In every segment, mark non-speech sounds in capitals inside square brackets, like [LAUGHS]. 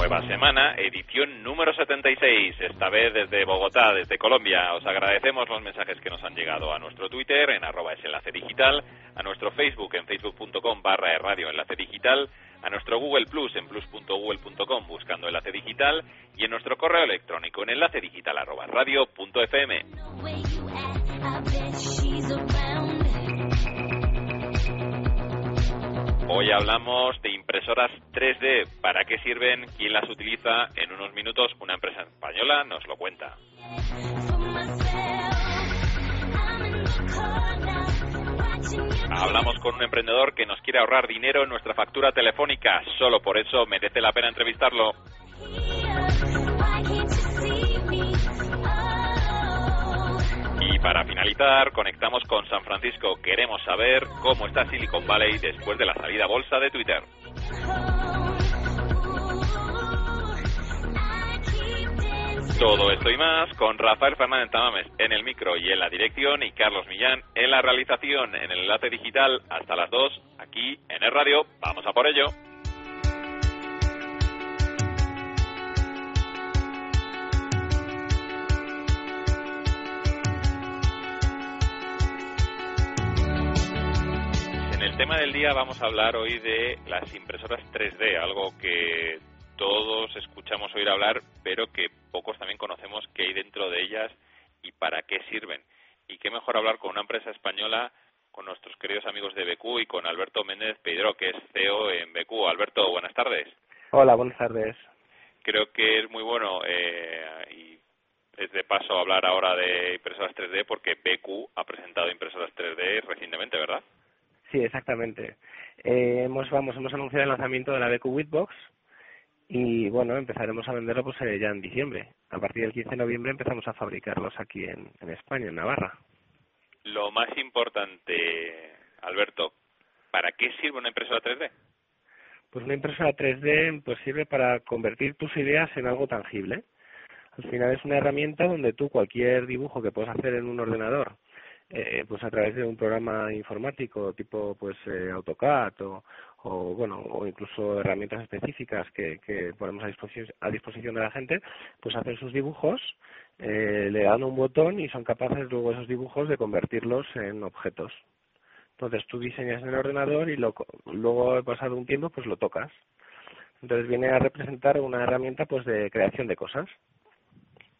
Nueva semana, edición número 76, esta vez desde Bogotá, desde Colombia. Os agradecemos los mensajes que nos han llegado a nuestro Twitter, en arroba es enlace digital, a nuestro Facebook, en facebook.com barra radio enlace digital, a nuestro Google Plus, en plus.google.com buscando enlace digital, y en nuestro correo electrónico, en enlace digital arroba radio punto fm. Hoy hablamos de impresoras 3D. ¿Para qué sirven? ¿Quién las utiliza? En unos minutos una empresa española nos lo cuenta. Hablamos con un emprendedor que nos quiere ahorrar dinero en nuestra factura telefónica. Solo por eso merece la pena entrevistarlo. Para finalizar, conectamos con San Francisco. Queremos saber cómo está Silicon Valley después de la salida bolsa de Twitter. Todo esto y más con Rafael Fernández Tamames en el micro y en la dirección y Carlos Millán en la realización en el enlace digital hasta las 2 aquí en el radio. Vamos a por ello. Tema del día vamos a hablar hoy de las impresoras 3D, algo que todos escuchamos oír hablar, pero que pocos también conocemos qué hay dentro de ellas y para qué sirven. Y qué mejor hablar con una empresa española, con nuestros queridos amigos de BQ y con Alberto Méndez Pedro, que es CEO en BQ. Alberto, buenas tardes. Hola, buenas tardes. Creo que es muy bueno eh, y es de paso hablar ahora de impresoras 3D porque BQ ha presentado impresoras 3D recientemente, ¿verdad? Sí, exactamente. Eh, hemos, vamos, hemos anunciado el lanzamiento de la BQ Whitbox y bueno, empezaremos a venderlo pues eh, ya en diciembre. A partir del 15 de noviembre empezamos a fabricarlos aquí en, en España, en Navarra. Lo más importante, Alberto, ¿para qué sirve una impresora 3D? Pues una impresora 3D pues sirve para convertir tus ideas en algo tangible. Al final es una herramienta donde tú cualquier dibujo que puedes hacer en un ordenador, eh, pues a través de un programa informático tipo pues eh, AutoCAD o, o bueno o incluso herramientas específicas que, que ponemos a disposición a disposición de la gente pues hacen sus dibujos eh, le dan un botón y son capaces luego esos dibujos de convertirlos en objetos. Entonces tú diseñas en el ordenador y lo, luego pasado un tiempo pues lo tocas. Entonces viene a representar una herramienta pues de creación de cosas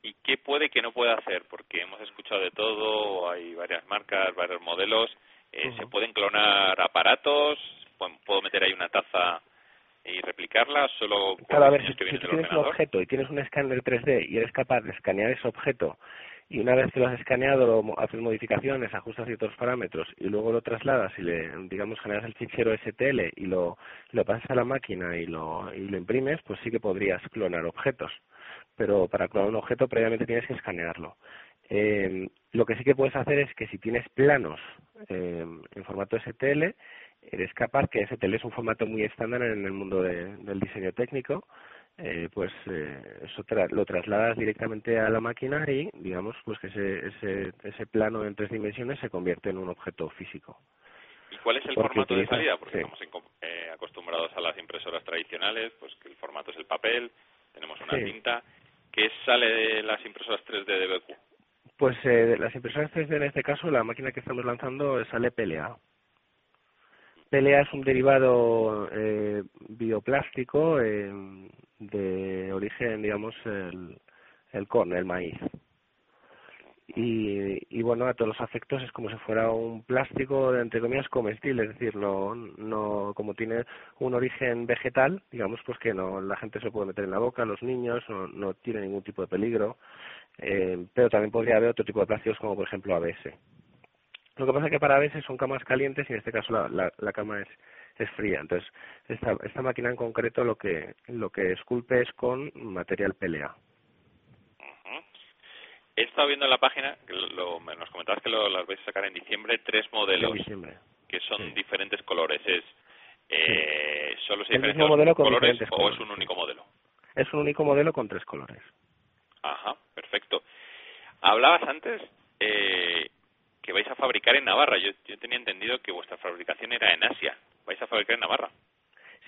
¿Y qué puede que no puede hacer? Porque hemos escuchado de todo, hay varias marcas, varios modelos. Eh. ¿Se pueden clonar aparatos? ¿Puedo- ¿Puedo meter ahí una taza y replicarla? ¿Solo Claro, a ver, si, si tú tienes un objeto y tienes un escáner 3D y eres capaz de escanear ese objeto y una vez que lo has escaneado lo haces modificaciones, ajustas ciertos parámetros y luego lo trasladas y le, digamos, generas el fichero STL y lo, lo pasas a la máquina y lo, y lo imprimes, pues sí que podrías clonar objetos. Pero para clonar un objeto previamente tienes que escanearlo. Eh, lo que sí que puedes hacer es que si tienes planos eh, en formato STL, eres capaz, que STL es un formato muy estándar en el mundo de- del diseño técnico, eh, pues eh, eso tra- lo trasladas directamente a la máquina y digamos pues que ese, ese, ese plano en tres dimensiones se convierte en un objeto físico. ¿Y cuál es el Porque formato de salida? Porque sí. estamos en- eh, acostumbrados a las impresoras tradicionales, pues que el formato es el papel, tenemos una Sí. cinta. ¿Qué sale de las impresoras 3D de BQ? Pues eh, de las impresoras 3D en este caso, la máquina que estamos lanzando sale PLA. PLA es un derivado eh, bioplástico eh, de origen, digamos, el, el corn, el maíz. Y, y bueno, a todos los afectos es como si fuera un plástico, entre comillas, comestible, es decir, no, no, como tiene un origen vegetal, digamos, pues que no, la gente se puede meter en la boca, los niños, no, no tiene ningún tipo de peligro, eh, pero también podría haber otro tipo de plásticos como por ejemplo ABS. Lo que pasa es que para ABS son camas calientes y en este caso la, la, la cama es, es fría. Entonces, esta, esta máquina en concreto lo que, lo que esculpe es con material PLA. He estado viendo en la página, que lo, nos comentabas que lo, las vais a sacar en diciembre, tres modelos. Diciembre. que son diferentes colores. Es eh, solo se diferencian mismo los modelo con colores diferentes o colores. es un único modelo. Es un único modelo con tres colores. Ajá, perfecto. Hablabas antes eh, que vais a fabricar en Navarra. Yo, yo tenía entendido que vuestra fabricación era en Asia. Vais a fabricar en Navarra.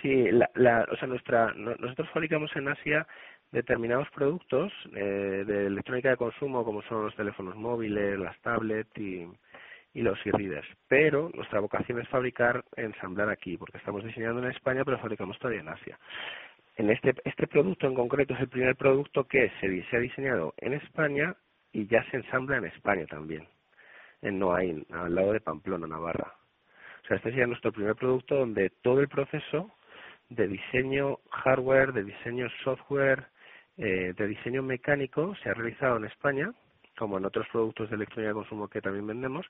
Sí, la, la, o sea, nuestra, no- nosotros fabricamos en Asia determinados productos eh, de electrónica de consumo, como son los teléfonos móviles, las tablets y, y los e-readers. Pero nuestra vocación es fabricar, ensamblar aquí, porque estamos diseñando en España, pero fabricamos todavía en Asia. En este, este producto en concreto es el primer producto que se, ha diseñado en España y ya se ensambla en España también, en Noain, al lado de Pamplona, Navarra. O sea, este sería nuestro primer producto donde todo el proceso de diseño hardware, de diseño software, eh, de diseño mecánico se ha realizado en España, como en otros productos de electrónica de consumo que también vendemos,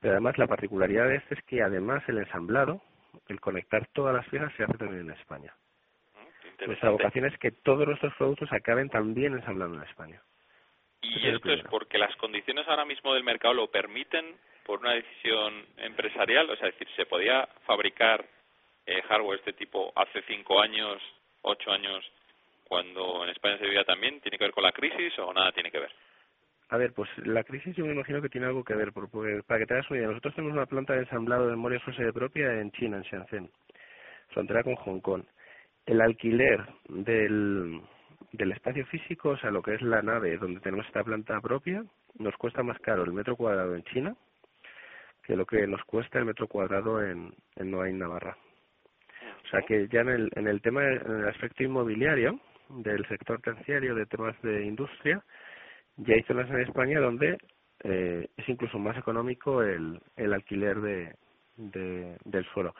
pero además la particularidad de este es que además el ensamblado, el conectar todas las piezas se hace también en España. ¿Mm? Nuestra vocación es que todos nuestros productos acaben también ensamblando en España. Y esto es porque las condiciones ahora mismo del mercado lo permiten por una decisión empresarial. O sea, es decir, se podía fabricar eh, hardware de este tipo hace cinco años, ocho años, cuando en España se vivía también. ¿Tiene que ver con la crisis o nada tiene que ver? A ver, pues la crisis yo me imagino que tiene algo que ver, por- porque para que te hagas una idea, nosotros tenemos una planta de ensamblado de memoria sede propia en China, en Shenzhen, frontera con Hong Kong. El alquiler del, del espacio físico, o sea, lo que es la nave donde tenemos esta planta propia, nos cuesta más caro el metro cuadrado en China que lo que nos cuesta el metro cuadrado en, en Noain, Navarra. O sea que ya en el, en el tema, en el aspecto inmobiliario del sector terciario de temas de industria, ya hay zonas en España donde eh, es incluso más económico el, el alquiler de, de- del suelo.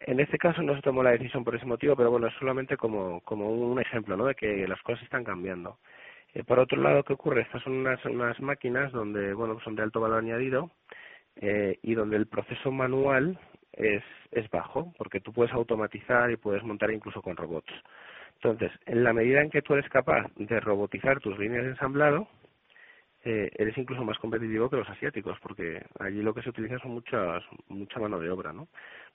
En este caso no se tomó la decisión por ese motivo, pero bueno, es solamente como, como un ejemplo ¿no? de que las cosas están cambiando. Eh, por otro lado, ¿qué ocurre? Estas son unas, unas máquinas donde, bueno, son de alto valor añadido eh, y donde el proceso manual es, es bajo, porque tú puedes automatizar y puedes montar incluso con robots. Entonces, en la medida en que tú eres capaz de robotizar tus líneas de ensamblado, eh, eres incluso más competitivo que los asiáticos, porque allí lo que se utiliza son muchas, mucha mano de obra, ¿no?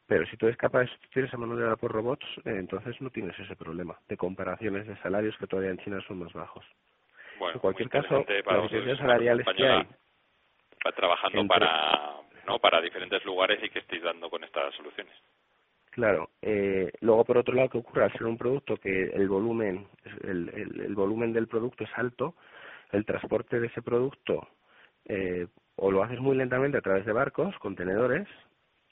Pero si tú eres capaz de sustituir esa mano de obra por robots, eh, entonces no tienes ese problema de comparaciones de salarios que todavía en China son más bajos. Bueno, en cualquier caso, para una salariales que hay Va trabajando entre- para, ¿no? para diferentes lugares y que estéis dando con estas soluciones. Claro. Eh, luego, por otro lado, ¿qué ocurre? Al ser un producto que el volumen, el, volumen del producto es alto, el transporte de ese producto eh, o lo haces muy lentamente a través de barcos, contenedores,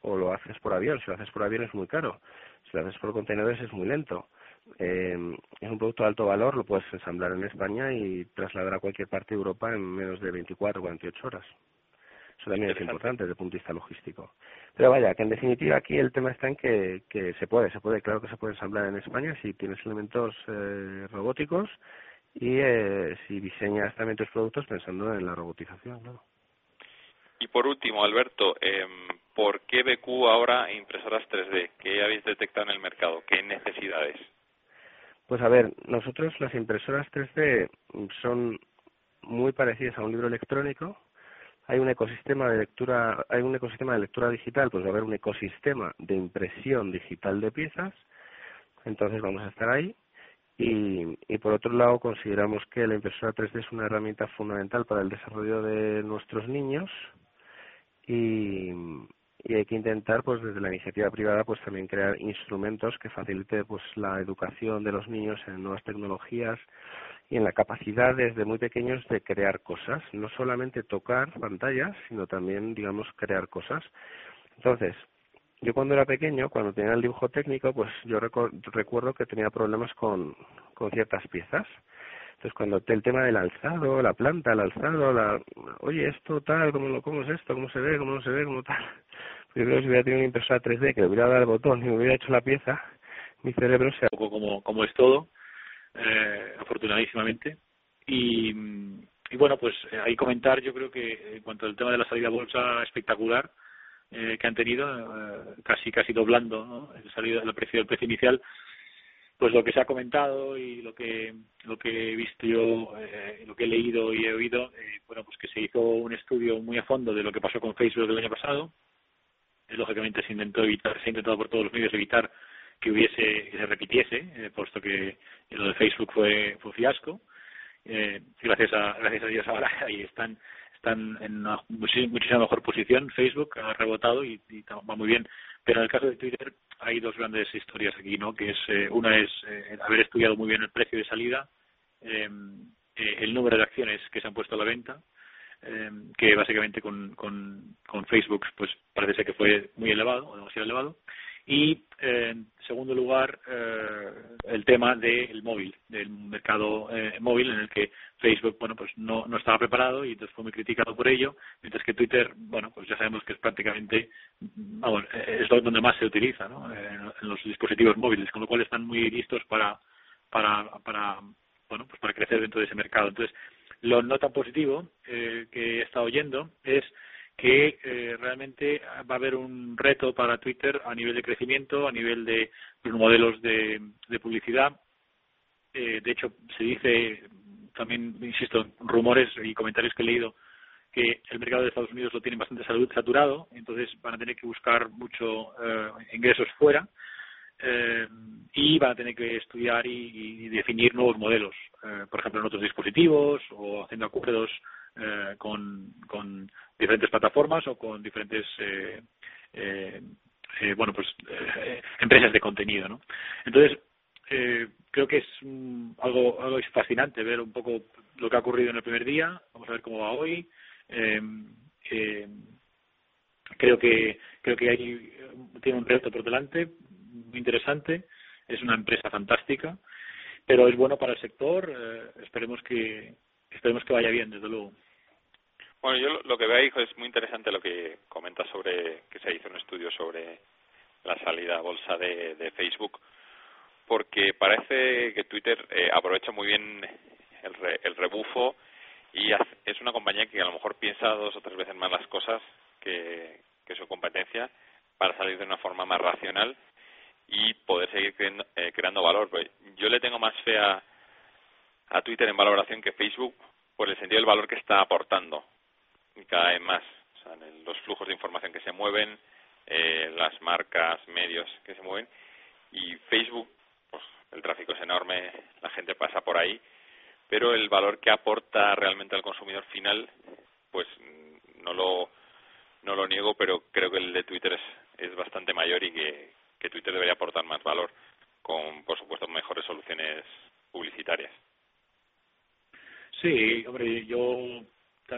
o lo haces por avión. Si lo haces por avión es muy caro. Si lo haces por contenedores es muy lento. Eh, es un producto de alto valor, lo puedes ensamblar en España y trasladar a cualquier parte de Europa en menos de 24 o 48 horas. Eso también es importante desde el punto de vista logístico. Pero vaya, que en definitiva aquí el tema está en que, que se puede, se puede, claro que se puede ensamblar en España si tienes elementos eh, robóticos y eh, si diseñas también tus productos pensando en la robotización, claro. Y por último, Alberto, em, ¿por qué BQ ahora impresoras 3D? ¿Qué habéis detectado en el mercado? ¿Qué necesidades? Pues a ver, nosotros las impresoras 3D son muy parecidas a un libro electrónico. Hay un ecosistema de lectura, hay un ecosistema de lectura digital, pues va a haber un ecosistema de impresión digital de piezas. Entonces vamos a estar ahí. Y, y por otro lado, consideramos que la impresora 3D es una herramienta fundamental para el desarrollo de nuestros niños y, y hay que intentar pues desde la iniciativa privada pues también crear instrumentos que facilite pues la educación de los niños en nuevas tecnologías y en la capacidad desde muy pequeños de crear cosas, no solamente tocar pantallas, sino también digamos crear cosas. Entonces, yo cuando era pequeño, cuando tenía el dibujo técnico, pues yo recuerdo que tenía problemas con, con ciertas piezas. Entonces, cuando el tema del alzado, la planta, el alzado, la, oye, esto tal, ¿cómo, cómo es esto? ¿Cómo se ve? ¿Cómo no se ve? ¿Cómo tal? [LAUGHS] Yo creo que si hubiera tenido una impresora 3D que le hubiera dado el botón y me hubiera hecho la pieza, mi cerebro se... un poco como, como es todo, eh, afortunadísimamente. Y, bueno, pues eh, ahí comentar, yo creo que en cuanto al tema de la salida a bolsa espectacular eh, que han tenido, eh, casi casi doblando el, salida, el precio del precio inicial, pues lo que se ha comentado y lo que lo que he visto yo, eh, lo que he leído y he oído, eh, bueno, pues que se hizo un estudio muy a fondo de lo que pasó con Facebook el año pasado lógicamente se intentó evitar, se ha intentado por todos los medios evitar que hubiese, que se repitiese, puesto que lo de Facebook fue, fue fiasco. gracias a, gracias a Dios ahora [LAUGHS] ahí están están en una muchísima mejor posición. Facebook ha rebotado y, va muy bien. Pero en el caso de Twitter hay dos grandes historias aquí, ¿no? Que es eh, una es eh, haber estudiado muy bien el precio de salida, eh, el número de acciones que se han puesto a la venta, que básicamente con, con, con Facebook pues parece ser que fue muy elevado o demasiado elevado y, en segundo lugar, eh, el tema del móvil, del mercado eh, móvil, en el que Facebook, bueno, pues no, no estaba preparado y entonces fue muy criticado por ello, mientras que Twitter, bueno, pues ya sabemos que es prácticamente, vamos, eh, es donde más se utiliza, ¿no? En, los dispositivos móviles, con lo cual están muy listos para, para, para, bueno, pues para crecer dentro de ese mercado. Entonces, lo no tan positivo que he estado oyendo es que eh, realmente va a haber un reto para Twitter a nivel de crecimiento, a nivel de los modelos de, publicidad. Eh, de hecho, se dice también, insisto, rumores y comentarios que he leído que el mercado de Estados Unidos lo tiene bastante saturado, entonces van a tener que buscar mucho eh, ingresos fuera y van a tener que estudiar y, definir nuevos modelos, por ejemplo, en otros dispositivos o haciendo acuerdos con, con diferentes plataformas o con diferentes eh, eh, eh bueno pues eh, empresas de contenido no entonces creo que es algo algo fascinante ver un poco lo que ha ocurrido en el primer día. Vamos a ver cómo va hoy. Creo que creo que hay tiene un reto por delante muy interesante. Es una empresa fantástica pero es bueno para el sector. Esperemos que esperemos que vaya bien desde luego bueno, yo lo que veo ahí es muy interesante lo que comenta sobre que se hizo un estudio sobre la salida a bolsa de, Facebook, porque parece que Twitter eh, aprovecha muy bien el, el rebufo y es una compañía que a lo mejor piensa dos o tres veces más las cosas que, su competencia para salir de una forma más racional y poder seguir eh, creando, valor. Pues yo le tengo más fe a Twitter en valoración que Facebook por el sentido del valor que está aportando cada vez más. O sea, en los flujos de información que se mueven, eh, las marcas, medios que se mueven. Y Facebook, pues el tráfico es enorme, la gente pasa por ahí, pero el valor que aporta realmente al consumidor final, pues no lo, no lo niego, pero creo que el de Twitter es, es bastante mayor y que, que Twitter debería aportar más valor con, por supuesto, mejores soluciones publicitarias. Sí, hombre, yo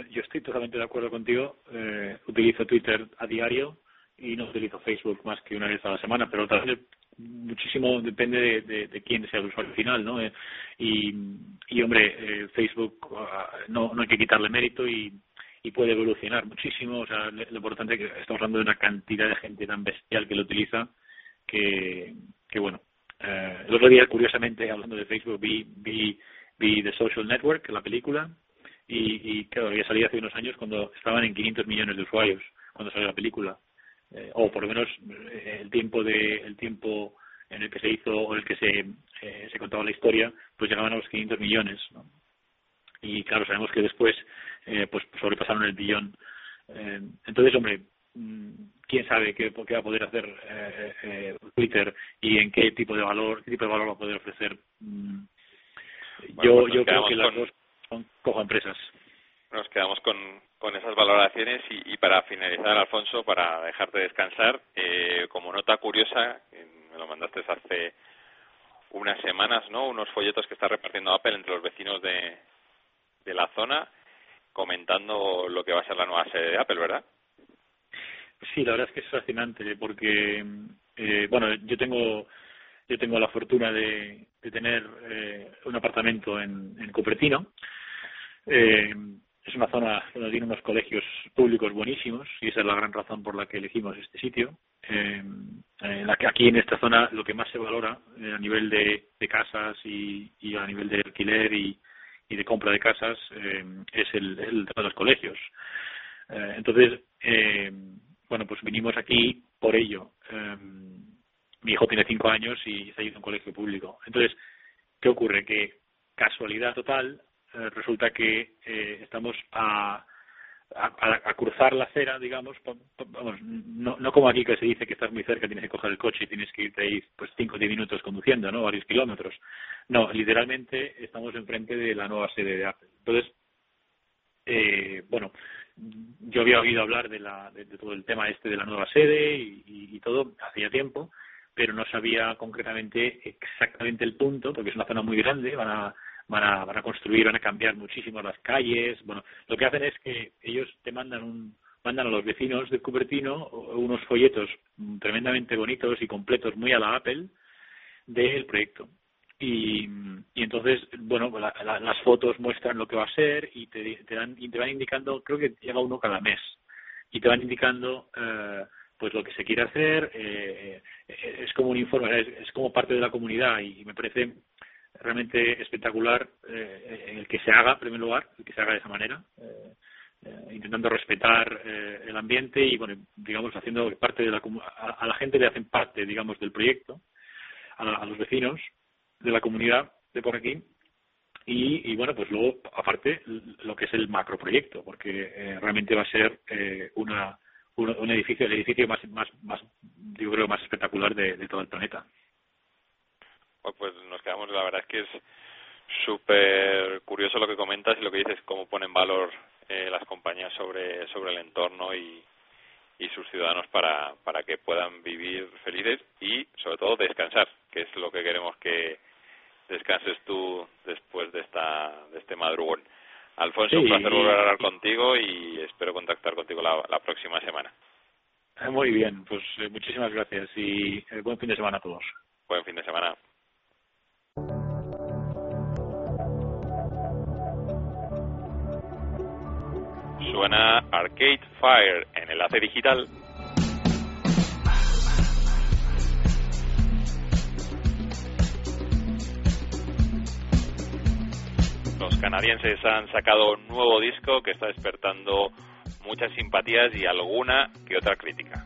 yo estoy totalmente de acuerdo contigo. Eh, utilizo Twitter a diario y no utilizo Facebook más que una vez a la semana, pero también muchísimo depende de, de, quién sea el usuario final, ¿no? Eh, y, y, hombre, eh, Facebook ah, no, no hay que quitarle mérito y, y puede evolucionar muchísimo. O sea, lo importante es que estamos hablando de una cantidad de gente tan bestial que lo utiliza que, que bueno. Eh, el otro día, curiosamente, hablando de Facebook, vi, vi, vi The Social Network, la película, y, y claro, había salido hace unos años cuando estaban en 500 millones de usuarios cuando salió la película. Eh, o por lo menos eh, el tiempo de el tiempo en el que se hizo o en el que se eh, se contaba la historia pues llegaban a los 500 millones ¿no? y claro sabemos que después eh, pues sobrepasaron el billón. Eh, entonces hombre mm, quién sabe qué, qué va a poder hacer eh, Twitter y en qué tipo de valor qué tipo de valor va a poder ofrecer mm, yo pues yo creo que las dos cojo empresas. Nos quedamos con, con esas valoraciones y, para finalizar, Alfonso, para dejarte descansar, eh, como nota curiosa, me lo mandaste hace unas semanas, ¿no? Unos folletos que está repartiendo Apple entre los vecinos de, de la zona, comentando lo que va a ser la nueva sede de Apple, ¿verdad? Sí, la verdad es que es fascinante porque, eh, bueno, yo tengo yo tengo la fortuna de, de tener eh, un apartamento en, en Cupertino eh, es una zona donde tiene unos colegios públicos buenísimos y esa es la gran razón por la que elegimos este sitio. Eh, la que aquí en esta zona lo que más se valora eh, a nivel de, casas y, a nivel de alquiler y, de compra de casas eh, es el, el de los colegios. Eh, entonces, bueno, pues vinimos aquí por ello. mi hijo tiene cinco años y está yendo un colegio público. Entonces, ¿qué ocurre? Que casualidad total, eh, resulta que eh, estamos a, a, cruzar la acera, digamos, vamos, no, no como aquí que se dice que estás muy cerca, tienes que coger el coche y tienes que irte ahí pues 5 o 10 minutos conduciendo, ¿no? Varios kilómetros. No, literalmente estamos enfrente de la nueva sede de Apple. Entonces, eh, bueno, yo había oído hablar de, la, de, todo el tema este de la nueva sede y, y, todo hacía tiempo, pero no sabía concretamente exactamente el punto, porque es una zona muy grande, van a van a, van a construir, van a cambiar muchísimo las calles. Bueno, lo que hacen es que ellos te mandan un, mandan a los vecinos de Cupertino unos folletos tremendamente bonitos y completos, muy a la Apple, del proyecto. Y, y entonces, bueno, las fotos muestran lo que va a ser y te, te, dan, y te van indicando, creo que llega uno cada mes, y te van indicando eh, pues lo que se quiere hacer, eh, eh es como un informe, es, como parte de la comunidad y me parece realmente espectacular eh, el que se haga, en primer lugar, el que se haga de esa manera, eh, eh, intentando respetar el ambiente y, bueno, digamos, haciendo parte de la a, la gente le hacen parte, digamos, del proyecto, a, los vecinos de la comunidad de por aquí. Y, y, bueno, pues luego, aparte, lo que es el macroproyecto, porque realmente va a ser una, un, edificio, el edificio más, más, más, yo creo, más espectacular de todo el planeta. Pues, pues nos quedamos, la verdad es que es súper curioso lo que comentas y lo que dices, cómo ponen valor eh, las compañías sobre, sobre el entorno y, y sus ciudadanos para, para que puedan vivir felices y sobre todo descansar, que es lo que queremos que descanses tú después de esta de este madrugón. Alfonso, un placer volver a hablar contigo y espero contactar contigo la, la próxima semana. Muy bien, pues eh, muchísimas gracias y eh, buen fin de semana a todos. Buen fin de semana. Suena Arcade Fire en Enlace Digital. Los canadienses han sacado un nuevo disco que está despertando muchas simpatías y alguna que otra crítica.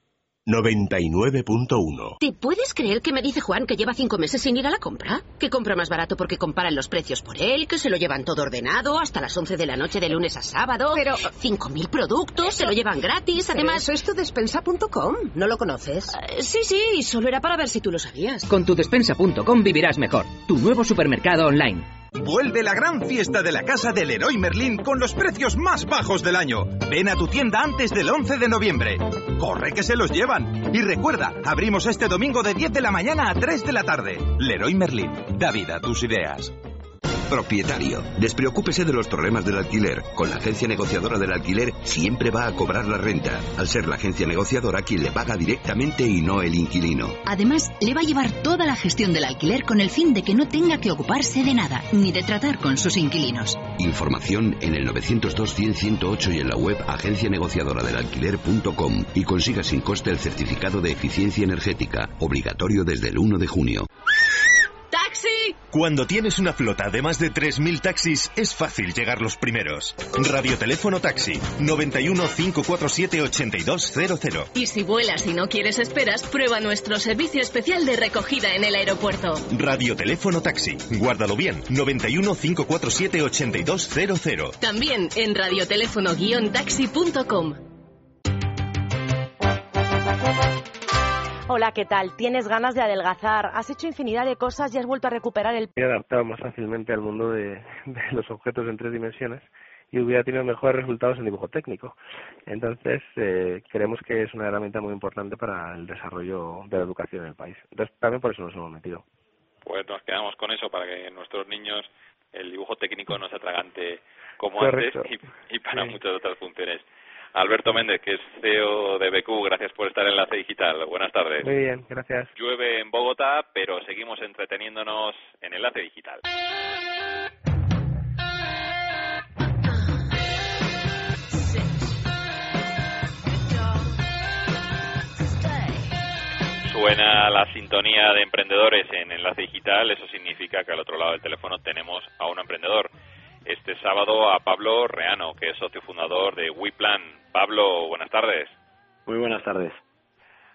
99.1. ¿Te puedes creer que me dice Juan que lleva cinco meses sin ir a la compra? Que compra más barato porque comparan los precios por él, que se lo llevan todo ordenado hasta las 11 de la noche de lunes a sábado. Pero... 5.000 productos, se lo llevan gratis, además... eso es tu despensa.com, ¿no lo conoces? Uh, sí, sí, solo era para ver si tú lo sabías. Con tu despensa.com vivirás mejor. Tu nuevo supermercado online. Vuelve la gran fiesta de la casa del Leroy Merlin con los precios más bajos del año. Ven a tu tienda antes del 11 de noviembre. Corre que se los llevan. Y recuerda, abrimos este domingo de 10 de la mañana a 3 de la tarde. Leroy Merlin, da vida a tus ideas. Propietario, despreocúpese de los problemas del alquiler. Con la agencia negociadora del alquiler siempre va a cobrar la renta, al ser la agencia negociadora quien le paga directamente y no el inquilino. Además, le va a llevar toda la gestión del alquiler con el fin de que no tenga que ocuparse de nada, ni de tratar con sus inquilinos. Información en el 902-100-108 y en la web agencianegociadoradelalquiler.com y consiga sin coste el certificado de eficiencia energética, obligatorio desde el 1 de junio. Cuando tienes una flota de más de 3.000 taxis, es fácil llegar los primeros. Radioteléfono Taxi, 91 547 8200. Y si vuelas y no quieres esperas, prueba nuestro servicio especial de recogida en el aeropuerto. Radioteléfono Taxi, guárdalo bien, 91 547 8200. También en radioteléfono-taxi.com. Hola, ¿qué tal? ¿Tienes ganas de adelgazar? Has hecho infinidad de cosas y has vuelto a recuperar el... He adaptado más fácilmente al mundo [LAUGHS] de, los objetos en tres dimensiones y hubiera tenido mejores resultados en dibujo técnico. Entonces, eh, creemos que es una herramienta muy importante para el desarrollo de la educación en el país. Entonces, también por eso nos hemos metido. Pues nos quedamos con eso para que nuestros niños el dibujo técnico no se atragante como antes y, para muchas otras funciones. Alberto Méndez, que es CEO de BQ, gracias por estar en Enlace Digital. Buenas tardes. Muy bien, gracias. Llueve en Bogotá, pero seguimos entreteniéndonos en Enlace Digital. Suena la sintonía de emprendedores en Enlace Digital, eso significa que al otro lado del teléfono tenemos a un emprendedor. Este sábado a Pablo Reano, que es socio fundador de WePlan. Pablo, buenas tardes. Muy buenas tardes.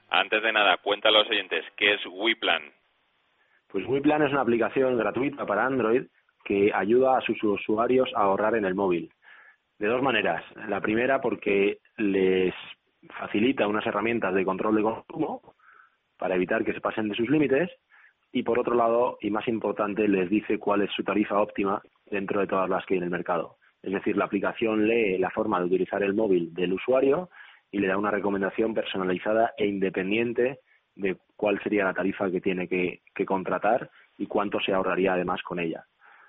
Antes de nada, cuenta a los oyentes, ¿qué es WePlan? Pues WePlan es una aplicación gratuita para Android que ayuda a sus usuarios a ahorrar en el móvil. De dos maneras. La primera porque les facilita unas herramientas de control de consumo para evitar que se pasen de sus límites y por otro lado, y más importante, les dice cuál es su tarifa óptima dentro de todas las que hay en el mercado. Es decir, la aplicación lee la forma de utilizar el móvil del usuario y le da una recomendación personalizada e independiente de cuál sería la tarifa que tiene que, contratar y cuánto se ahorraría además con ella.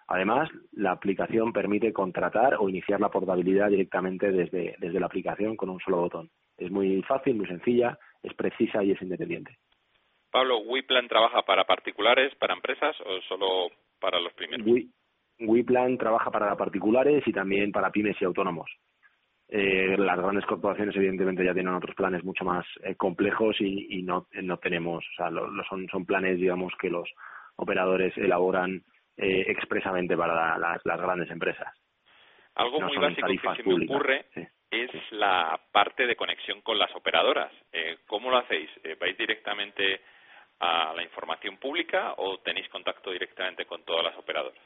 Además, la aplicación permite contratar o iniciar la portabilidad directamente desde, desde la aplicación con un solo botón. Es muy fácil, muy sencilla, es precisa y es independiente. Pablo, ¿WePlan trabaja para particulares, para empresas o solo para los primeros? WePlan trabaja para particulares y también para pymes y autónomos. Eh, las grandes corporaciones evidentemente ya tienen otros planes mucho más eh, complejos y, no, no tenemos, o sea, lo, son, son planes digamos que los operadores elaboran eh, expresamente para las, las grandes empresas. Algo muy básico que se me ocurre es la parte de conexión con las operadoras. ¿Cómo lo hacéis? ¿Vais directamente a la información pública o tenéis contacto directamente con todas las operadoras?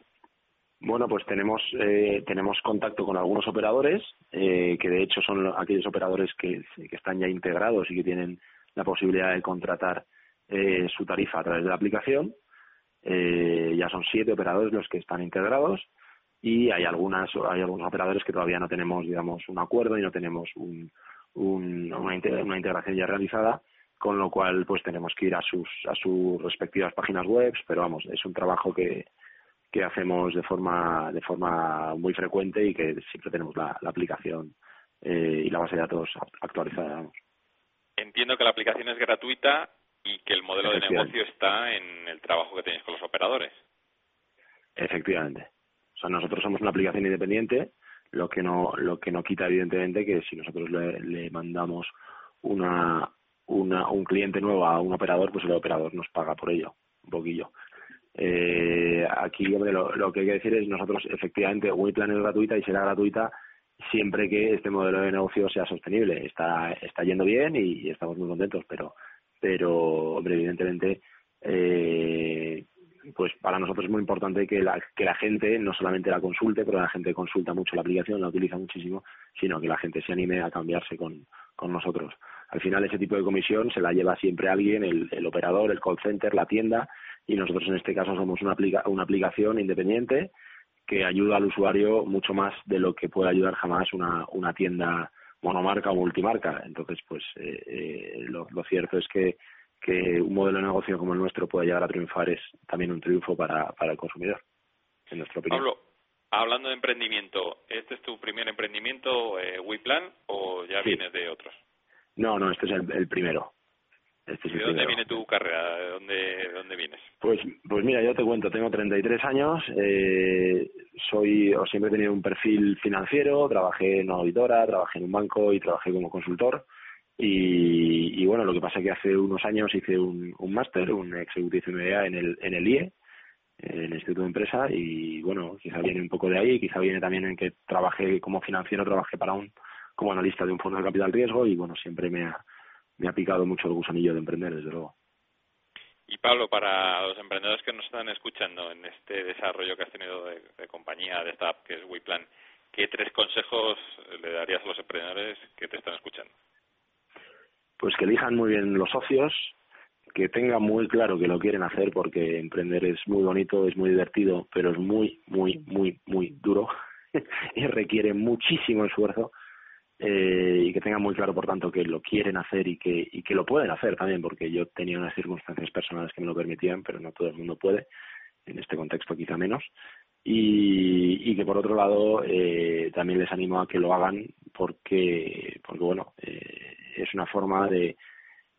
Bueno, pues tenemos eh, tenemos contacto con algunos operadores eh, que de hecho son aquellos operadores que, están ya integrados y que tienen la posibilidad de contratar eh, su tarifa a través de la aplicación. ya son siete operadores los que están integrados y hay algunas hay algunos operadores que todavía no tenemos digamos un acuerdo y no tenemos un, una, una integración ya realizada con lo cual pues tenemos que ir a sus a sus respectivas páginas web pero vamos es un trabajo que que hacemos de forma de forma muy frecuente y que siempre tenemos la, aplicación eh, y la base de datos actualizada entiendo que la aplicación es gratuita y que el modelo de negocio está en el trabajo que tenéis con los operadores. Efectivamente. O sea nosotros somos una aplicación independiente lo que no lo que no quita evidentemente que si nosotros le mandamos una una, un cliente nuevo a un operador, pues el operador nos paga por ello, un poquillo. Eh, aquí lo, lo, que hay que decir es nosotros efectivamente WePlan es gratuita y será gratuita siempre que este modelo de negocio sea sostenible. Está, está yendo bien y, estamos muy contentos, pero, pero hombre, evidentemente, eh, pues para nosotros es muy importante que la, que la gente no solamente la consulte, pero la gente consulta mucho la aplicación, la utiliza muchísimo, sino que la gente se anime a cambiarse con, con nosotros. Al final ese tipo de comisión se la lleva siempre alguien, el, operador, el call center, la tienda, y nosotros en este caso somos una, una aplicación independiente que ayuda al usuario mucho más de lo que puede ayudar jamás una, una tienda monomarca o multimarca. Entonces, pues eh, eh, lo, cierto es que, que un modelo de negocio como el nuestro pueda llegar a triunfar es también un triunfo para, para el consumidor, en nuestra opinión. Pablo, hablando de emprendimiento, ¿este es tu primer emprendimiento, eh, WePlan, o ya vienes de otros? No, no, este es el, primero. Este ¿De dónde viene tu carrera? ¿De dónde, dónde vienes? Pues, pues mira, yo te cuento, tengo 33 años, eh, soy, o siempre he tenido un perfil financiero, trabajé en una auditora, trabajé en un banco y trabajé como consultor. Y, bueno, lo que pasa es que hace unos años hice un, un máster, un Executive MBA en el, en el IE, en el Instituto de Empresa, y bueno, quizá viene un poco de ahí, quizá viene también en que trabajé como financiero, trabajé para un como analista de un fondo de capital riesgo y bueno, siempre me ha, me ha picado mucho el gusanillo de emprender, desde luego. Y Pablo, para los emprendedores que nos están escuchando en este desarrollo que has tenido de, compañía, de esta app que es WePlan, ¿qué tres consejos le darías a los emprendedores que te están escuchando? Pues que elijan muy bien los socios, que tengan muy claro que lo quieren hacer porque emprender es muy bonito, es muy divertido, pero es muy, muy, muy, muy duro [LAUGHS] y requiere muchísimo esfuerzo eh, y que tengan muy claro, por tanto, que lo quieren hacer y que, y que lo pueden hacer también, porque yo tenía unas circunstancias personales que me lo permitían, pero no todo el mundo puede, en este contexto quizá menos. Y, y que por otro lado, eh, también les animo a que lo hagan porque, porque bueno, eh, es una forma de,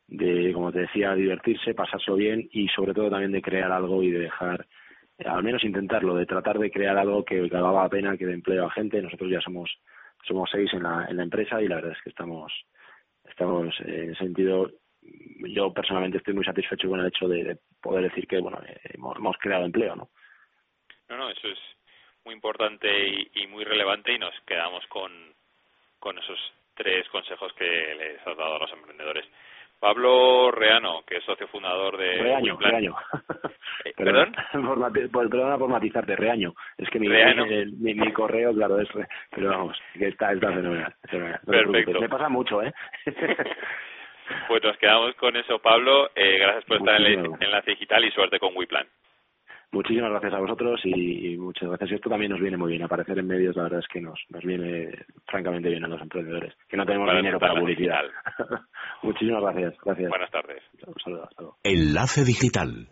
de, como te decía, divertirse, pasárselo bien y sobre todo también de crear algo y de dejar, al menos intentarlo, de tratar de crear algo que, que valga la pena, que dé empleo a gente. Nosotros ya somos somos seis en la, en la empresa y la verdad es que estamos estamos en sentido. Yo personalmente estoy muy satisfecho con el hecho de, poder decir que bueno hemos, hemos, creado empleo no no no eso es muy importante y, y, muy relevante y nos quedamos con con esos tres consejos que les has dado a los emprendedores Pablo Reano, que es socio fundador de Reaño, Reaño. [LAUGHS] Eh, ¿Perdón? [LAUGHS] Por, perdona por matizarte, Reaño. Es que mi, mi, mi, correo, claro, es... Pero vamos, que está, está fenomenal. Perfecto. Me pasa mucho, ¿eh? [LAUGHS] pues nos quedamos con eso, Pablo. Eh, gracias por estar en el enlace digital y suerte con WePlan. Muchísimas gracias a vosotros y, muchas gracias. Y esto también nos viene muy bien. Aparecer en medios, la verdad es que nos, nos viene francamente bien a los emprendedores, que no tenemos dinero para publicidad. [LAUGHS] Muchísimas gracias. gracias. Buenas tardes. Un saludo. Hasta luego. Enlace digital.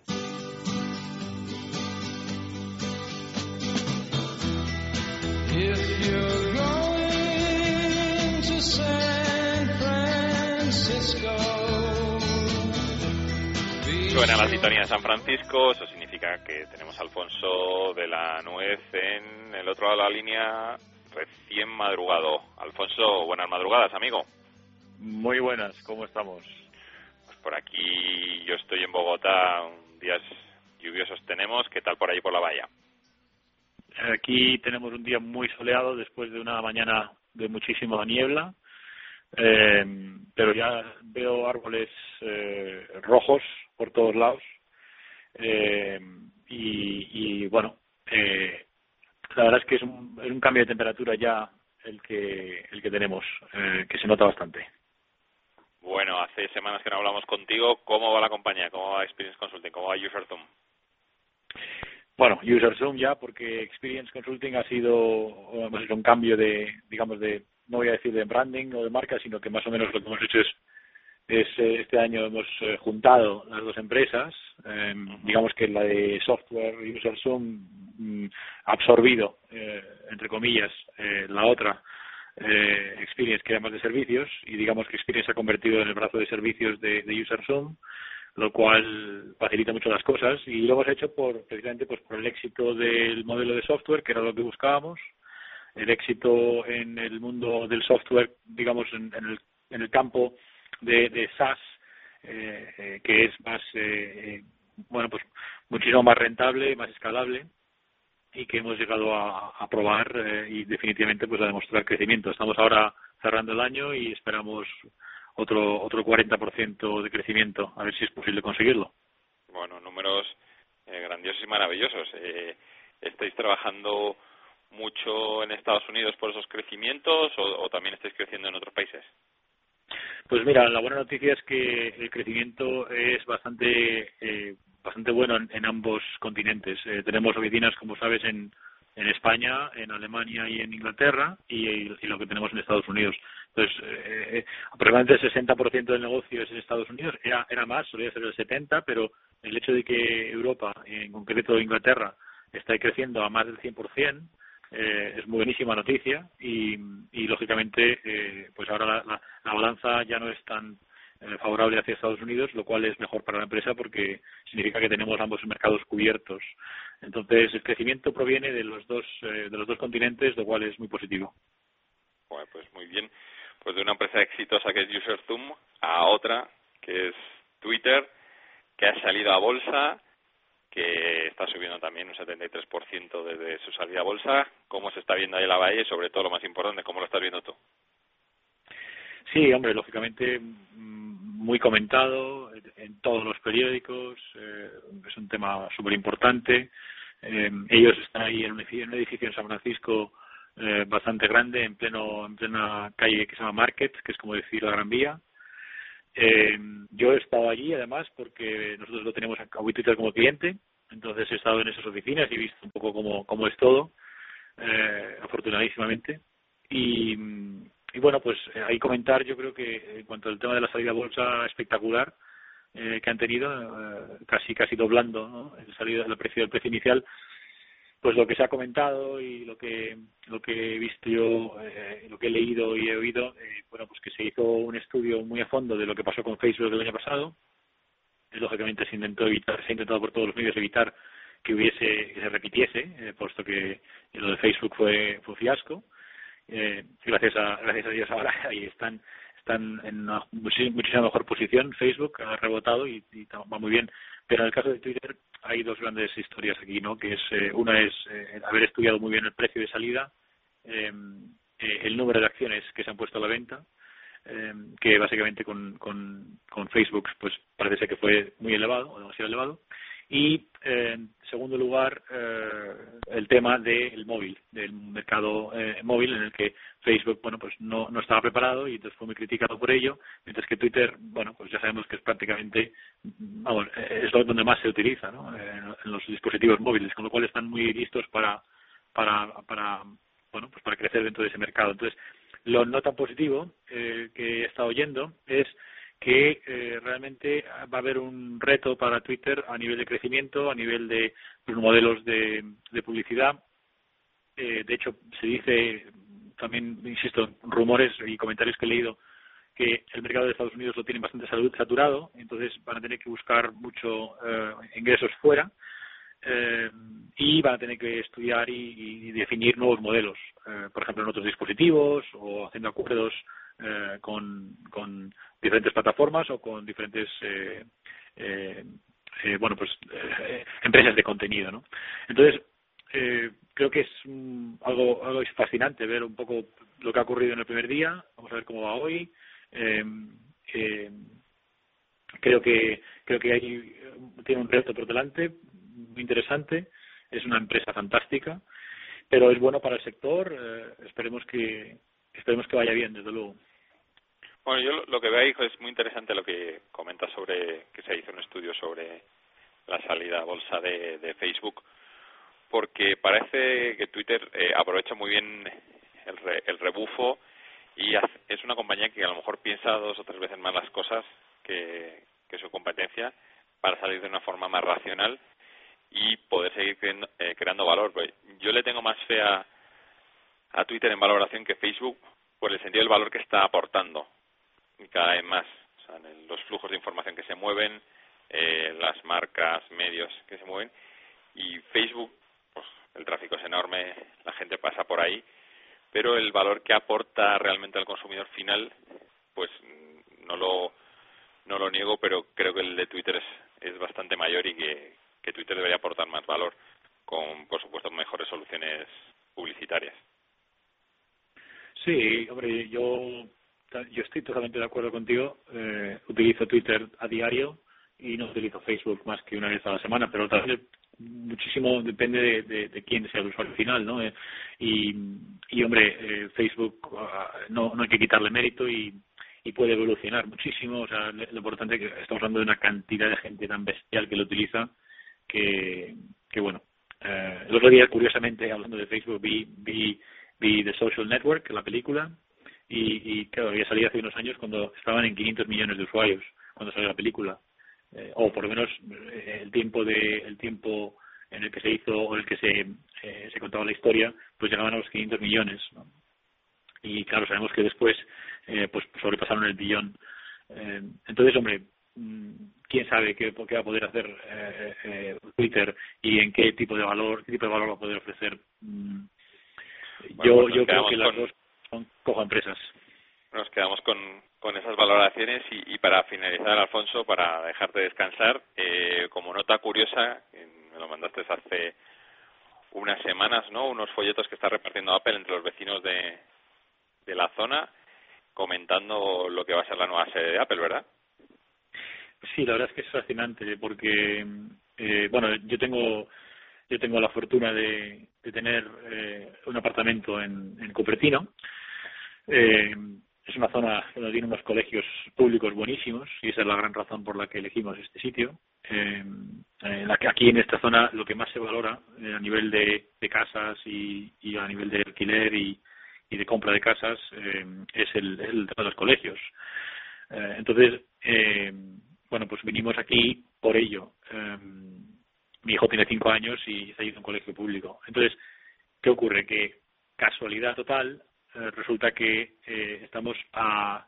Suena la sintonía de San Francisco, eso significa que tenemos a Alfonso de la Nuez en el otro lado de la línea, recién madrugado. Alfonso, buenas madrugadas, amigo. Muy buenas, ¿cómo estamos? Pues por aquí yo estoy en Bogotá, días lluviosos tenemos, ¿qué tal por ahí por la bahía? Aquí tenemos un día muy soleado después de una mañana de muchísima niebla, eh, pero ya veo árboles eh, rojos por todos lados. Eh, y, y, bueno, eh, la verdad es que es un, es un, cambio de temperatura ya el que, el que tenemos, eh, que se nota bastante. Bueno, hace semanas que no hablamos contigo. ¿Cómo va la compañía? ¿Cómo va Experience Consulting? ¿Cómo va UserZoom? Bueno, UserZoom ya, porque Experience Consulting ha sido hemos hecho un cambio de, digamos, de, no voy a decir de branding o de marca, sino que más o menos lo que hemos hecho es es, eh, este año hemos eh, juntado las dos empresas. Eh, digamos que la de software UserZoom mm, ha absorbido, eh, entre comillas, eh, la otra eh, Experience, que era más de servicios, y digamos que Experience se ha convertido en el brazo de servicios de, de UserZoom, lo cual facilita mucho las cosas. Y lo hemos hecho por precisamente pues por el éxito del modelo de software, que era lo que buscábamos, el éxito en el mundo del software, digamos, en, en el, en el campo de, de SaaS, eh, eh, que es más, eh, bueno, pues muchísimo más rentable, más escalable y que hemos llegado a, a probar eh, y definitivamente pues a demostrar crecimiento. Estamos ahora cerrando el año y esperamos otro otro 40% de crecimiento, a ver si es posible conseguirlo. Bueno, números eh, grandiosos y maravillosos. Eh, ¿Estáis trabajando mucho en Estados Unidos por esos crecimientos o, o también estáis creciendo en otros países? Pues mira, la buena noticia es que el crecimiento es bastante eh, bastante bueno en, ambos continentes. Eh, tenemos oficinas, como sabes, en, en España, en Alemania y en Inglaterra y, lo que tenemos en Estados Unidos. Entonces, eh, aproximadamente el 60% del negocio es en Estados Unidos. Era, era más, solía ser el 70%, pero el hecho de que Europa, en concreto Inglaterra, está creciendo a más del 100%, eh, es muy buenísima noticia y, lógicamente eh, pues ahora la, la, la, balanza ya no es tan eh, favorable hacia Estados Unidos, lo cual es mejor para la empresa porque significa que tenemos ambos mercados cubiertos. Entonces el crecimiento proviene de los dos eh, de los dos continentes, lo cual es muy positivo. Bueno, pues muy bien. Pues de una empresa exitosa que es UserZoom a otra que es Twitter, que ha salido a bolsa que está subiendo también un 73% desde su salida a bolsa. ¿Cómo se está viendo ahí la y sobre todo lo más importante, cómo lo estás viendo tú? Sí, hombre, lógicamente muy comentado en todos los periódicos, eh, es un tema súper importante. Eh, ellos están ahí en un edificio, en un edificio en San Francisco eh, bastante grande, en pleno en plena calle que se llama Market, que es como decir la Gran Vía. Eh, yo he estado allí además porque nosotros lo tenemos a Twitter como cliente, entonces he estado en esas oficinas y he visto un poco cómo, cómo es todo, eh, afortunadísimamente. Y, bueno, pues ahí comentar, yo creo que en cuanto al tema de la salida a bolsa espectacular eh, que han tenido, eh, casi casi doblando ¿no? el, salida, el precio del precio inicial, pues lo que se ha comentado y lo que lo que he visto yo eh, lo que he leído y he oído eh, bueno pues que se hizo un estudio muy a fondo de lo que pasó con Facebook el año pasado. Lógicamente se intentó se ha intentado por todos los medios evitar que hubiese que se repitiese eh, puesto que lo de Facebook fue fue fiasco. Eh, gracias a gracias a Dios ahora ahí están están en una muchísima mejor posición. Facebook ha rebotado y va muy bien pero en el caso de Twitter hay dos grandes historias aquí, ¿no? Que es eh, una es eh, haber estudiado muy bien el precio de salida, eh, el número de acciones que se han puesto a la venta, que básicamente con, con, con Facebook pues parece ser que fue muy elevado o demasiado elevado y en segundo lugar eh, el tema del móvil del mercado eh, móvil en el que Facebook bueno pues no, no estaba preparado y entonces fue muy criticado por ello mientras que Twitter bueno pues ya sabemos que es prácticamente vamos eh, es donde más se utiliza ¿no? en, los dispositivos móviles con lo cual están muy listos para para para bueno pues para crecer dentro de ese mercado entonces lo no tan positivo que he estado oyendo es que eh, realmente va a haber un reto para Twitter a nivel de crecimiento, a nivel de los modelos de, publicidad. Eh, de hecho, se dice también, insisto, rumores y comentarios que he leído que el mercado de Estados Unidos lo tiene bastante saturado, entonces van a tener que buscar mucho eh, ingresos fuera eh, y van a tener que estudiar y, y definir nuevos modelos, eh, por ejemplo, en otros dispositivos o haciendo acuerdos eh, con, diferentes plataformas o con diferentes eh, eh, eh bueno pues eh, empresas de contenido no entonces creo que es algo algo fascinante ver un poco lo que ha ocurrido en el primer día. Vamos a ver cómo va hoy. Creo que creo que hay tiene un reto por delante muy interesante. Es una empresa fantástica pero es bueno para el sector. Esperemos que esperemos que vaya bien desde luego bueno, yo lo que veo ahí es muy interesante lo que comenta sobre que se hizo un estudio sobre la salida a bolsa de, de Facebook, porque parece que Twitter eh, aprovecha muy bien el, re, el rebufo y es una compañía que a lo mejor piensa dos o tres veces más las cosas que, que su competencia para salir de una forma más racional y poder seguir creando, eh, creando valor. Pues yo le tengo más fe a Twitter en valoración que Facebook por el sentido del valor que está aportando cada vez más. O sea, en los flujos de información que se mueven, eh, las marcas, medios que se mueven. Y Facebook, pues el tráfico es enorme, la gente pasa por ahí, pero el valor que aporta realmente al consumidor final, pues no lo, no lo niego, pero creo que el de Twitter es, es bastante mayor y que, que Twitter debería aportar más valor con, por supuesto, mejores soluciones publicitarias. Sí, hombre, yo yo estoy totalmente de acuerdo contigo. Eh, utilizo Twitter a diario y no utilizo Facebook más que una vez a la semana, pero también muchísimo depende de, de, quién sea el usuario final, ¿no? Eh, y, y, hombre, eh, Facebook uh, no, no hay que quitarle mérito y, y puede evolucionar muchísimo. O sea, lo importante es que estamos hablando de una cantidad de gente tan bestial que lo utiliza que, que bueno. Eh, el otro día, curiosamente, hablando de Facebook, vi, vi, vi The Social Network, la película, y, y claro, había salido hace unos años cuando estaban en 500 millones de usuarios cuando salió la película. Eh, o por lo menos eh, el tiempo de el tiempo en el que se hizo o en el que se eh, se contaba la historia pues llegaban a los 500 millones ¿no? y claro sabemos que después eh, pues sobrepasaron el billón. Eh, entonces hombre mm, quién sabe qué, qué va a poder hacer eh, eh, Twitter y en qué tipo de valor qué tipo de valor va a poder ofrecer mm, bueno, yo pues yo creo que las con... dos son cojo empresas. Nos quedamos con, con esas valoraciones y, y para finalizar, Alfonso, para dejarte descansar, eh, como nota curiosa, me lo mandaste hace unas semanas, ¿no? Unos folletos que está repartiendo Apple entre los vecinos de, de la zona, comentando lo que va a ser la nueva sede de Apple, ¿verdad? Sí, la verdad es que es fascinante porque, eh, bueno, yo tengo yo tengo la fortuna de, de tener eh, un apartamento en, en Cupertino eh, es una zona donde tiene unos colegios públicos buenísimos y esa es la gran razón por la que elegimos este sitio. Eh, en la que aquí en esta zona lo que más se valora eh, a nivel de, de casas y, y, a nivel de alquiler y, y de compra de casas eh, es el, el de los colegios. Eh, entonces, bueno, pues vinimos aquí por ello. Mi hijo tiene cinco años y está yendo a un colegio público. Entonces, ¿qué ocurre? Que casualidad total, resulta que eh, estamos a,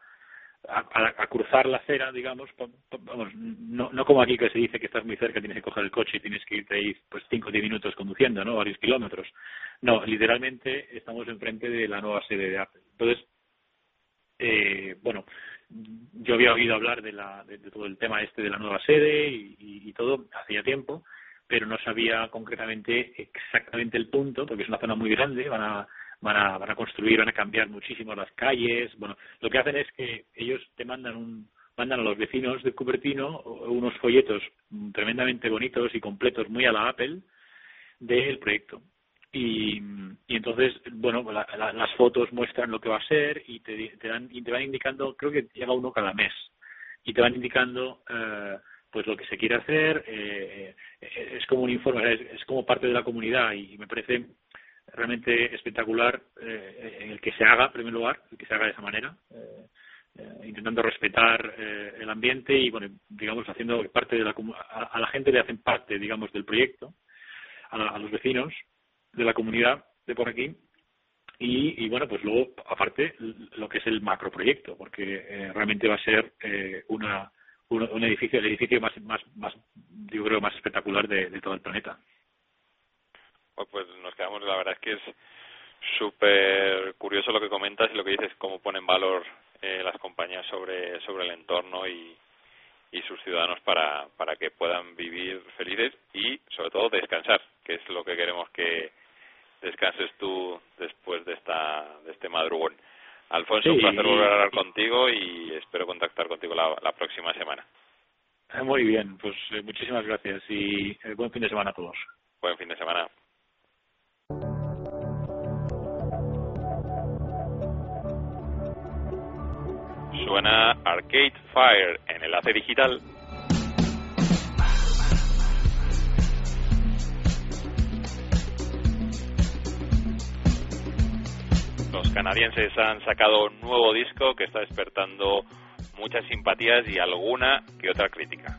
a, a, cruzar la acera, digamos, vamos, no, no como aquí que se dice que estás muy cerca, tienes que coger el coche y tienes que irte ahí pues 5 o 10 minutos conduciendo, ¿no? Varios kilómetros. No, literalmente estamos enfrente de la nueva sede de Apple. Entonces, eh, bueno, yo había oído hablar de, la, de, todo el tema este de la nueva sede y, y, y todo hacía tiempo, pero no sabía concretamente exactamente el punto, porque es una zona muy grande, van a van a, van a construir, van a cambiar muchísimo las calles. Bueno, lo que hacen es que ellos te mandan un mandan a los vecinos de Cupertino unos folletos tremendamente bonitos y completos, muy a la Apple, del proyecto. Y, y entonces, bueno, la, la, las fotos muestran lo que va a ser y te, te, dan, y te van indicando, creo que llega uno cada mes, y te van indicando eh, pues lo que se quiere hacer, eh, eh es como un informe, es, es como parte de la comunidad y me parece realmente espectacular eh, en el que se haga, en primer lugar, el que se haga de esa manera, eh, eh, intentando respetar eh, el ambiente y, bueno, digamos, haciendo parte de la a, a la gente le hacen parte, digamos, del proyecto, a, a los vecinos de la comunidad de por aquí y, y, bueno, pues luego, aparte, lo que es el macroproyecto, porque realmente va a ser una, un, edificio, el edificio más, más, más, yo creo, más espectacular de todo el planeta. Pues, nos quedamos, la verdad es que es súper curioso lo que comentas y lo que dices, cómo ponen valor eh, las compañías sobre, sobre el entorno y, y sus ciudadanos para, para que puedan vivir felices y sobre todo descansar, que es lo que queremos que descanses tú después de esta de este madrugón. Alfonso, sí, un placer volver a hablar contigo y espero contactar contigo la, la próxima semana. Muy bien, pues eh, muchísimas gracias y eh, buen fin de semana a todos. Buen fin de semana. Suena Arcade Fire en Enlace Digital. Los canadienses han sacado un nuevo disco que está despertando muchas simpatías y alguna que otra crítica.